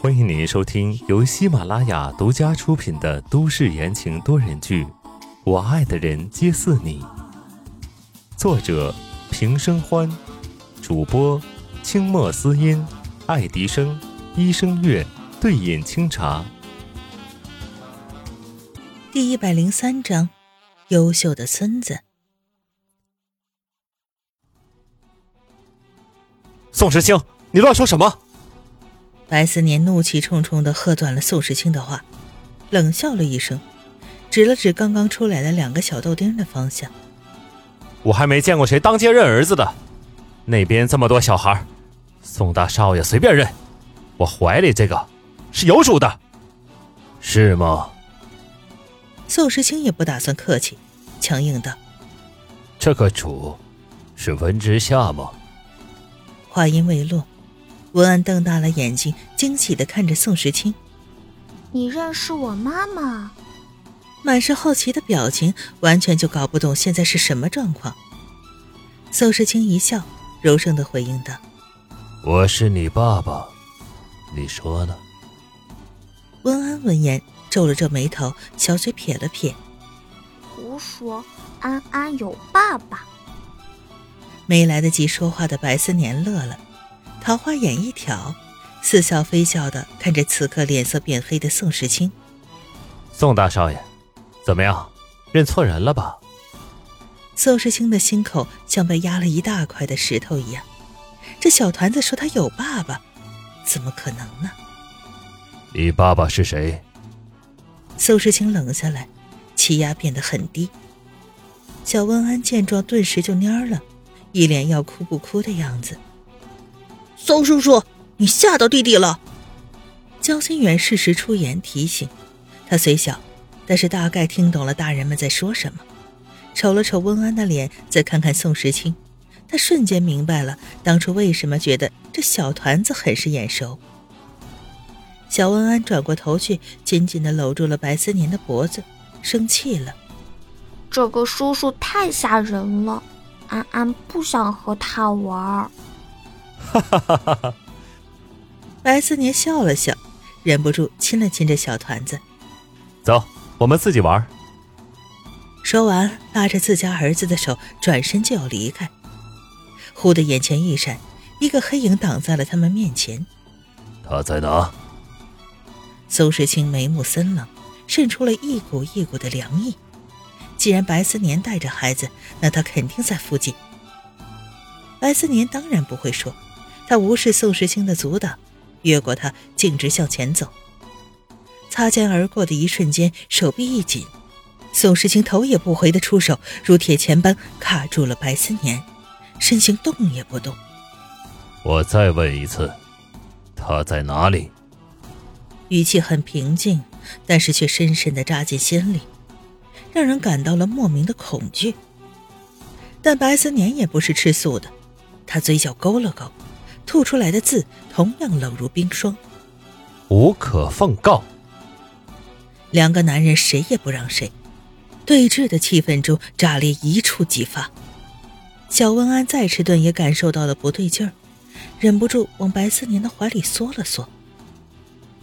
欢迎您收听由喜马拉雅独家出品的都市言情多人剧《我爱的人皆似你》，作者平生欢，主播清墨思音、爱迪生、一生月、对饮清茶。第一百零三章，优秀的孙子。宋时清，你乱说什么？白思年怒气冲冲地喝断了宋时清的话，冷笑了一声，指了指刚刚出来的两个小豆丁的方向。我还没见过谁当街认儿子的，那边这么多小孩，宋大少爷随便认。我怀里这个是有主的，是吗？宋时清也不打算客气，强硬道：“这个主是温之夏吗？”话音未落，文安瞪大了眼睛，惊喜的看着宋时清：“你认识我妈妈？”满是好奇的表情，完全就搞不懂现在是什么状况。宋时清一笑，柔声的回应道：“我是你爸爸，你说呢？”温安闻言皱了皱眉头，小嘴撇了撇：“胡说，安安有爸爸。”没来得及说话的白思年乐了，桃花眼一挑，似笑非笑的看着此刻脸色变黑的宋时清。宋大少爷，怎么样，认错人了吧？宋时清的心口像被压了一大块的石头一样，这小团子说他有爸爸，怎么可能呢？你爸爸是谁？宋时清冷下来，气压变得很低。小温安见状，顿时就蔫了。一脸要哭不哭的样子。宋叔叔，你吓到弟弟了。江心远适时出言提醒，他虽小，但是大概听懂了大人们在说什么。瞅了瞅温安的脸，再看看宋时清，他瞬间明白了当初为什么觉得这小团子很是眼熟。小温安转过头去，紧紧地搂住了白思年的脖子，生气了：“这个叔叔太吓人了。”安安不想和他玩。哈哈哈哈哈！白思年笑了笑，忍不住亲了亲这小团子。走，我们自己玩。说完，拉着自家儿子的手，转身就要离开。忽的眼前一闪，一个黑影挡在了他们面前。他在哪？苏时清眉目森冷，渗出了一股一股的凉意。既然白思年带着孩子，那他肯定在附近。白思年当然不会说，他无视宋时清的阻挡，越过他，径直向前走。擦肩而过的一瞬间，手臂一紧，宋时清头也不回的出手，如铁钳般卡住了白思年，身形动也不动。我再问一次，他在哪里？语气很平静，但是却深深的扎进心里。让人感到了莫名的恐惧，但白思年也不是吃素的，他嘴角勾了勾，吐出来的字同样冷如冰霜。无可奉告。两个男人谁也不让谁，对峙的气氛中炸裂一触即发。小温安再迟钝也感受到了不对劲儿，忍不住往白思年的怀里缩了缩。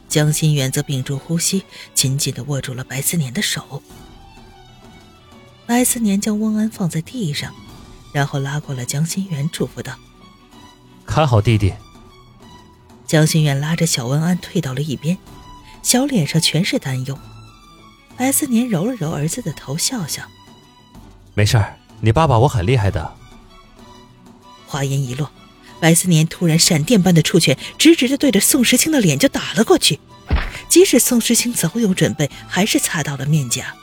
江心远则屏住呼吸，紧紧地握住了白思年的手。白思年将温安放在地上，然后拉过了江心远，嘱咐道：“看好弟弟。”江心远拉着小文安退到了一边，小脸上全是担忧。白思年揉了揉儿子的头，笑笑：“没事儿，你爸爸我很厉害的。”话音一落，白思年突然闪电般的出拳，直直的对着宋时清的脸就打了过去。即使宋时清早有准备，还是擦到了面颊。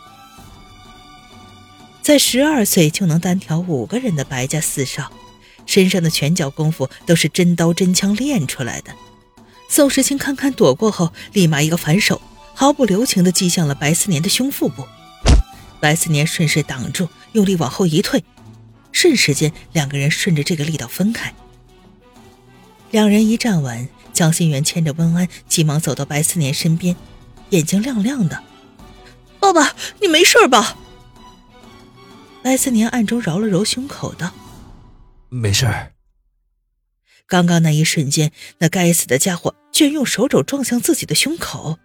在十二岁就能单挑五个人的白家四少，身上的拳脚功夫都是真刀真枪练出来的。宋时清堪堪躲过后，立马一个反手，毫不留情地击向了白思年的胸腹部。白思年顺势挡住，用力往后一退，瞬时间，两个人顺着这个力道分开。两人一站稳，江心源牵着温安，急忙走到白思年身边，眼睛亮亮的：“爸爸，你没事吧？”白思年暗中揉了揉胸口，道：“没事儿。”刚刚那一瞬间，那该死的家伙居然用手肘撞向自己的胸口，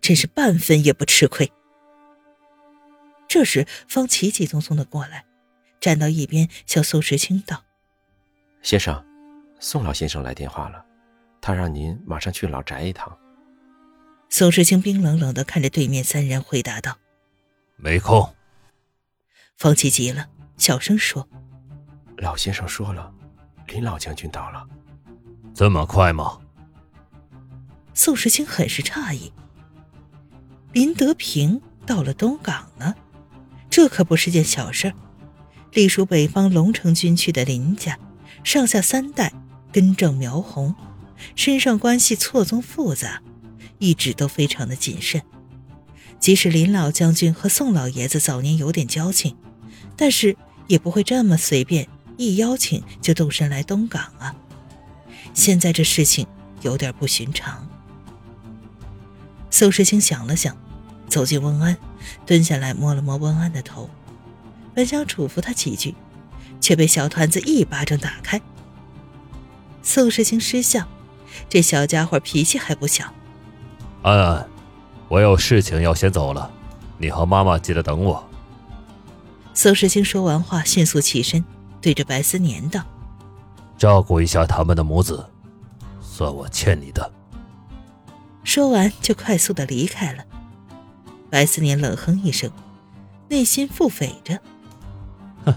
真是半分也不吃亏。这时，方琦急匆匆的过来，站到一边，向宋时清道：“先生，宋老先生来电话了，他让您马上去老宅一趟。”宋时清冰冷冷的看着对面三人，回答道：“没空。”方奇急了，小声说：“老先生说了，林老将军到了，这么快吗？”宋时清很是诧异：“林德平到了东港呢，这可不是件小事。隶属北方龙城军区的林家，上下三代根正苗红，身上关系错综复杂，一直都非常的谨慎。即使林老将军和宋老爷子早年有点交情。”但是也不会这么随便，一邀请就动身来东港啊！现在这事情有点不寻常。宋时清想了想，走进温安，蹲下来摸了摸温安的头，本想嘱咐他几句，却被小团子一巴掌打开。宋时清失笑，这小家伙脾气还不小。安安，我有事情要先走了，你和妈妈记得等我。宋时清说完话，迅速起身，对着白思年道：“照顾一下他们的母子，算我欠你的。”说完就快速的离开了。白思年冷哼一声，内心腹诽着：“哼，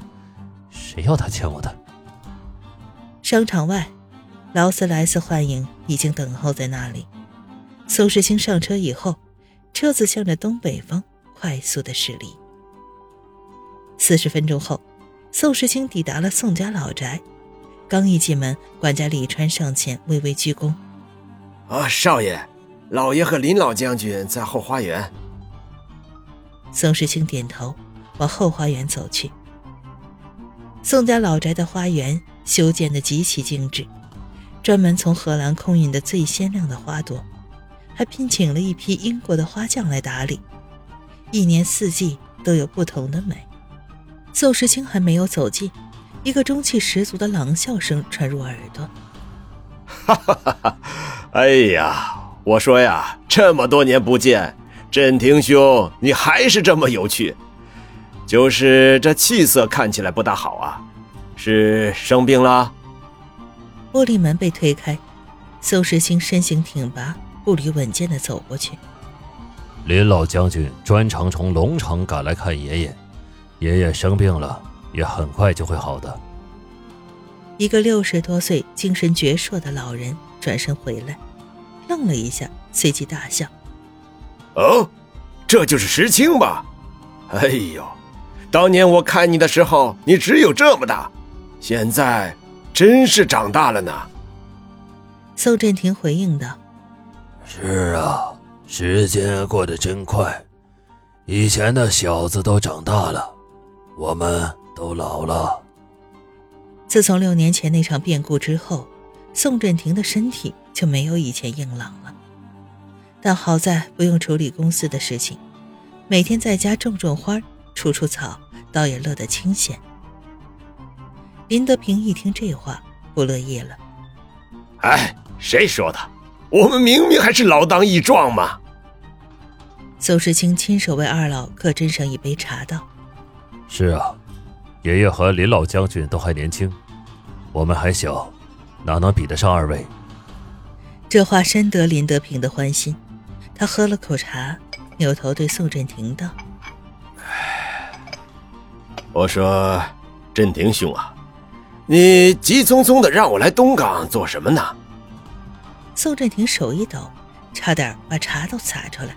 谁要他欠我的？”商场外，劳斯莱斯幻影已经等候在那里。苏世清上车以后，车子向着东北方快速的驶离。四十分钟后，宋时清抵达了宋家老宅。刚一进门，管家李川上前微微鞠躬：“啊，少爷，老爷和林老将军在后花园。”宋时清点头，往后花园走去。宋家老宅的花园修建的极其精致，专门从荷兰空运的最鲜亮的花朵，还聘请了一批英国的花匠来打理，一年四季都有不同的美。宋时清还没有走近，一个中气十足的狼笑声传入耳朵。哈哈哈哈！哎呀，我说呀，这么多年不见，振廷兄，你还是这么有趣，就是这气色看起来不大好啊，是生病了？玻璃门被推开，宋时清身形挺拔，步履稳健的走过去。林老将军专程从龙城赶来看爷爷。爷爷生病了，也很快就会好的。一个六十多岁、精神矍铄的老人转身回来，愣了一下，随即大笑：“哦，这就是石青吧？哎呦，当年我看你的时候，你只有这么大，现在真是长大了呢。”宋振庭回应道：“是啊，时间过得真快，以前的小子都长大了。”我们都老了。自从六年前那场变故之后，宋振廷的身体就没有以前硬朗了。但好在不用处理公司的事情，每天在家种种花、除除草，倒也乐得清闲。林德平一听这话，不乐意了：“哎，谁说的？我们明明还是老当益壮嘛！”宋时清亲手为二老各斟上一杯茶，道。是啊，爷爷和林老将军都还年轻，我们还小，哪能比得上二位？这话深得林德平的欢心，他喝了口茶，扭头对宋振廷道：“我说，振廷兄啊，你急匆匆的让我来东港做什么呢？”宋振廷手一抖，差点把茶都洒出来。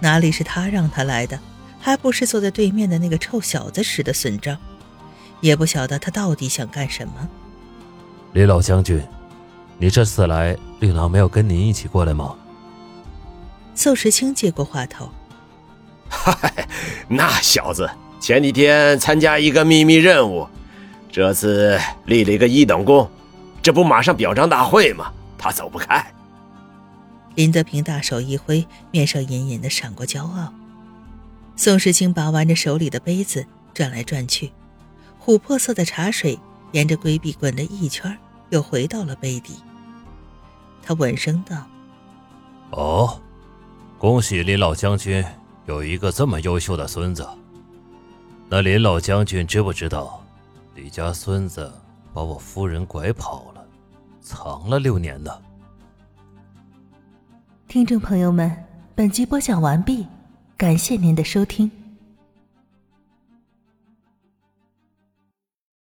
哪里是他让他来的？还不是坐在对面的那个臭小子使的损招，也不晓得他到底想干什么。李老将军，你这次来，令郎没有跟您一起过来吗？宋时清接过话头：“嗨，那小子前几天参加一个秘密任务，这次立了一个一等功，这不马上表彰大会吗？他走不开。”林德平大手一挥，面上隐隐的闪过骄傲。宋时清把玩着手里的杯子，转来转去，琥珀色的茶水沿着龟壁滚了一圈，又回到了杯底。他稳声道：“哦，恭喜林老将军有一个这么优秀的孙子。那林老将军知不知道，李家孙子把我夫人拐跑了，藏了六年呢？”听众朋友们，本集播讲完毕，感谢您的收听。